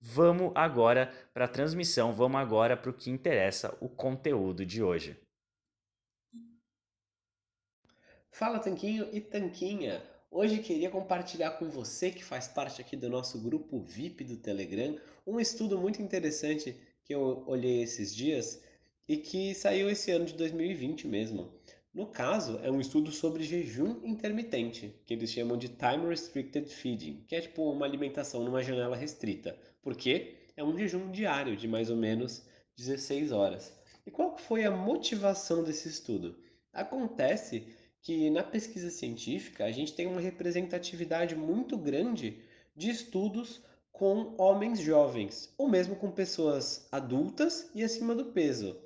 Vamos agora para a transmissão, vamos agora para o que interessa, o conteúdo de hoje. Fala Tanquinho e Tanquinha! Hoje queria compartilhar com você que faz parte aqui do nosso grupo VIP do Telegram um estudo muito interessante que eu olhei esses dias e que saiu esse ano de 2020 mesmo. No caso, é um estudo sobre jejum intermitente, que eles chamam de Time Restricted Feeding, que é tipo uma alimentação numa janela restrita, porque é um jejum diário de mais ou menos 16 horas. E qual foi a motivação desse estudo? Acontece que na pesquisa científica a gente tem uma representatividade muito grande de estudos com homens jovens, ou mesmo com pessoas adultas e acima do peso.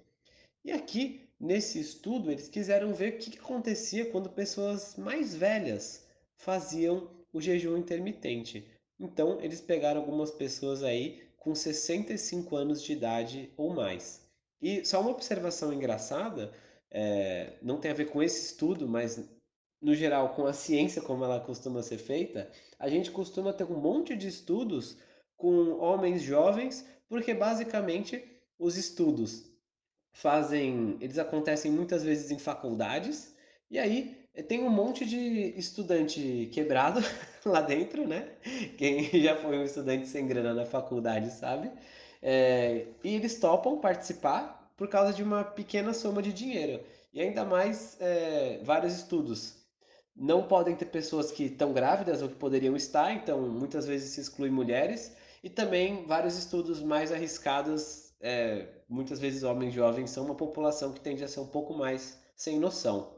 E aqui Nesse estudo, eles quiseram ver o que acontecia quando pessoas mais velhas faziam o jejum intermitente. Então, eles pegaram algumas pessoas aí com 65 anos de idade ou mais. E só uma observação engraçada, é, não tem a ver com esse estudo, mas no geral com a ciência como ela costuma ser feita, a gente costuma ter um monte de estudos com homens jovens, porque basicamente os estudos fazem, eles acontecem muitas vezes em faculdades, e aí eh, tem um monte de estudante quebrado lá dentro, né? Quem já foi um estudante sem grana na faculdade sabe. É, e eles topam participar por causa de uma pequena soma de dinheiro. E ainda mais é, vários estudos. Não podem ter pessoas que estão grávidas ou que poderiam estar, então muitas vezes se exclui mulheres. E também vários estudos mais arriscados é, muitas vezes homens jovens são uma população que tende a ser um pouco mais sem noção.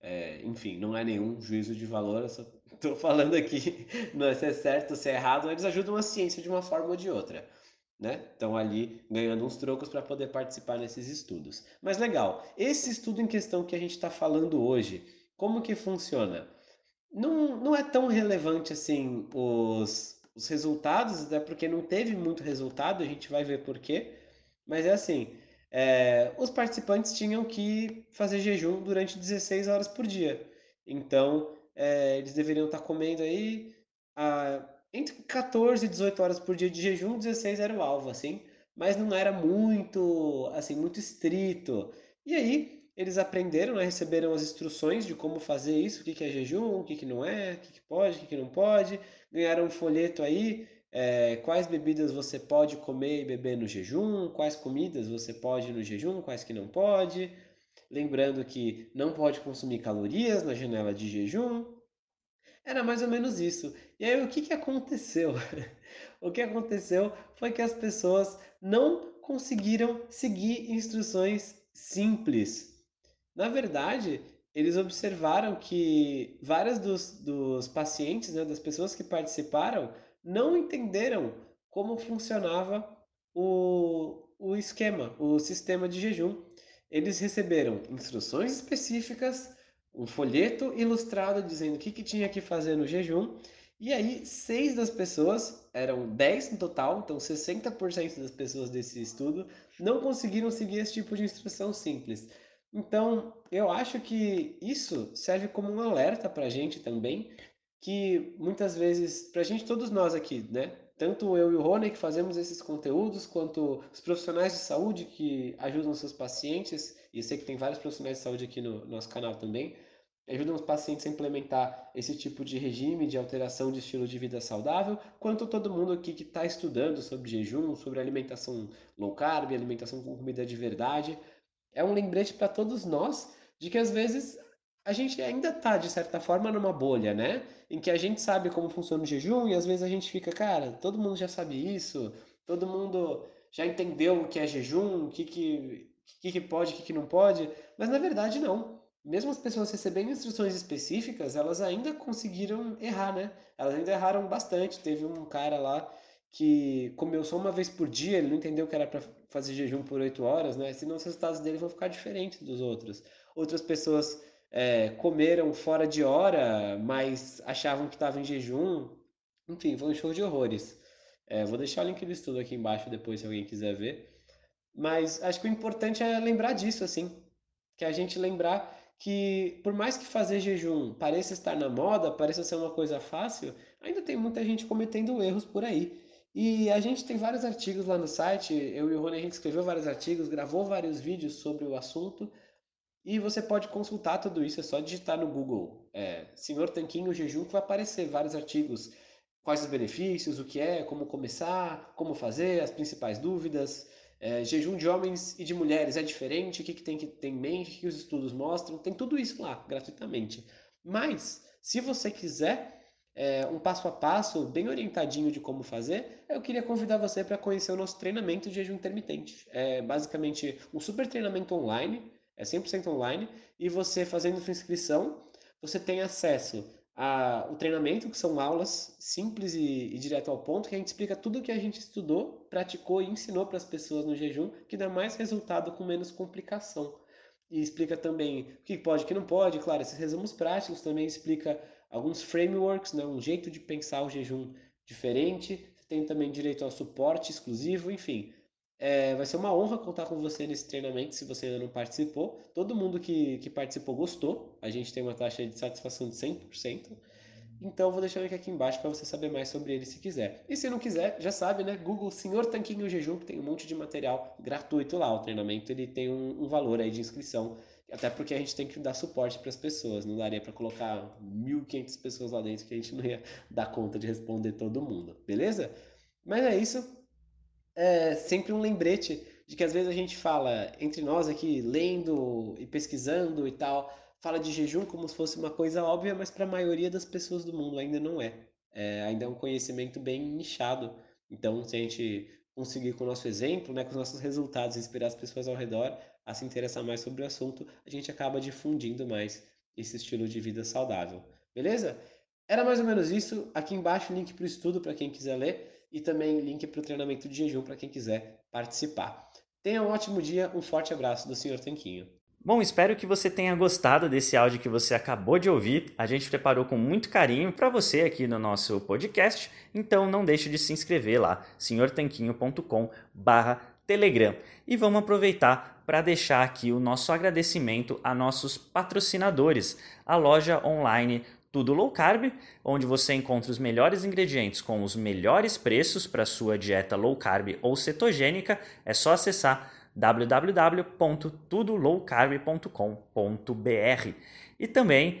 É, enfim, não é nenhum juízo de valor, eu só estou falando aqui, não é se é certo se é errado, eles ajudam a ciência de uma forma ou de outra. Né? Estão ali ganhando uns trocos para poder participar nesses estudos. Mas legal, esse estudo em questão que a gente está falando hoje, como que funciona? Não, não é tão relevante assim os, os resultados, até porque não teve muito resultado, a gente vai ver por quê. Mas é assim, é, os participantes tinham que fazer jejum durante 16 horas por dia. Então, é, eles deveriam estar comendo aí a, entre 14 e 18 horas por dia de jejum, 16 era o alvo, assim. Mas não era muito, assim, muito estrito. E aí, eles aprenderam, né, receberam as instruções de como fazer isso, o que, que é jejum, o que, que não é, o que, que pode, o que, que não pode. Ganharam um folheto aí é, quais bebidas você pode comer e beber no jejum, quais comidas você pode no jejum, quais que não pode. Lembrando que não pode consumir calorias na janela de jejum. Era mais ou menos isso. E aí o que, que aconteceu? o que aconteceu foi que as pessoas não conseguiram seguir instruções simples. Na verdade, eles observaram que várias dos, dos pacientes, né, das pessoas que participaram, não entenderam como funcionava o, o esquema, o sistema de jejum. Eles receberam instruções específicas, um folheto ilustrado dizendo o que, que tinha que fazer no jejum. E aí, seis das pessoas, eram 10 no total, então 60% das pessoas desse estudo, não conseguiram seguir esse tipo de instrução simples. Então, eu acho que isso serve como um alerta para a gente também, que muitas vezes, para a gente, todos nós aqui, né? Tanto eu e o Rony que fazemos esses conteúdos, quanto os profissionais de saúde que ajudam seus pacientes, e eu sei que tem vários profissionais de saúde aqui no nosso canal também, ajudam os pacientes a implementar esse tipo de regime de alteração de estilo de vida saudável, quanto todo mundo aqui que está estudando sobre jejum, sobre alimentação low carb, alimentação com comida de verdade. É um lembrete para todos nós de que às vezes a gente ainda está, de certa forma, numa bolha, né? Em que a gente sabe como funciona o jejum e às vezes a gente fica, cara, todo mundo já sabe isso, todo mundo já entendeu o que é jejum, o que, que, que, que pode, o que, que não pode, mas na verdade não. Mesmo as pessoas recebendo instruções específicas, elas ainda conseguiram errar, né? Elas ainda erraram bastante. Teve um cara lá que comeu só uma vez por dia, ele não entendeu que era para fazer jejum por 8 horas, né? Senão os resultados dele vão ficar diferentes dos outros. Outras pessoas é, comeram fora de hora, mas achavam que estava em jejum. Enfim, foi um show de horrores. É, vou deixar o link do estudo aqui embaixo depois, se alguém quiser ver. Mas acho que o importante é lembrar disso, assim. Que a gente lembrar que, por mais que fazer jejum pareça estar na moda, pareça ser uma coisa fácil, ainda tem muita gente cometendo erros por aí. E a gente tem vários artigos lá no site, eu e o Rony a gente escreveu vários artigos, gravou vários vídeos sobre o assunto. E você pode consultar tudo isso, é só digitar no Google é, Senhor Tanquinho Jejum que vai aparecer vários artigos. Quais os benefícios, o que é, como começar, como fazer, as principais dúvidas. É, jejum de homens e de mulheres é diferente, o que, que tem que ter em mente, o que os estudos mostram, tem tudo isso lá, gratuitamente. Mas, se você quiser é, um passo a passo bem orientadinho de como fazer, eu queria convidar você para conhecer o nosso treinamento de jejum intermitente. É basicamente um super treinamento online é 100% online e você fazendo sua inscrição, você tem acesso ao treinamento, que são aulas simples e, e, direto ao ponto, que a gente explica tudo o que a gente estudou, praticou e ensinou para as pessoas no jejum, que dá mais resultado com menos complicação. E explica também o que pode o que não pode, claro, esses resumos práticos também explica alguns frameworks, né, um jeito de pensar o jejum diferente, tem também direito ao suporte exclusivo, enfim, é, vai ser uma honra contar com você nesse treinamento se você ainda não participou. Todo mundo que, que participou gostou. A gente tem uma taxa de satisfação de 100%. Então vou deixar o link aqui embaixo para você saber mais sobre ele se quiser. E se não quiser, já sabe, né? Google Senhor Tanquinho Jejum, que tem um monte de material gratuito lá. O treinamento ele tem um, um valor aí de inscrição, até porque a gente tem que dar suporte para as pessoas. Não daria para colocar 1.500 pessoas lá dentro que a gente não ia dar conta de responder todo mundo, beleza? Mas é isso é sempre um lembrete de que às vezes a gente fala entre nós aqui, lendo e pesquisando e tal, fala de jejum como se fosse uma coisa óbvia, mas para a maioria das pessoas do mundo ainda não é. é. Ainda é um conhecimento bem nichado. Então, se a gente conseguir com o nosso exemplo, né, com os nossos resultados, inspirar as pessoas ao redor a se interessar mais sobre o assunto, a gente acaba difundindo mais esse estilo de vida saudável. Beleza? Era mais ou menos isso. Aqui embaixo o link para o estudo para quem quiser ler e também link para o treinamento de jejum para quem quiser participar. Tenha um ótimo dia, um forte abraço do Sr. Tanquinho. Bom, espero que você tenha gostado desse áudio que você acabou de ouvir. A gente preparou com muito carinho para você aqui no nosso podcast, então não deixe de se inscrever lá, senhortanquinho.com/telegram. E vamos aproveitar para deixar aqui o nosso agradecimento a nossos patrocinadores, a loja online tudo Low Carb, onde você encontra os melhores ingredientes com os melhores preços para sua dieta low carb ou cetogênica. É só acessar www.tudolowcarb.com.br. E também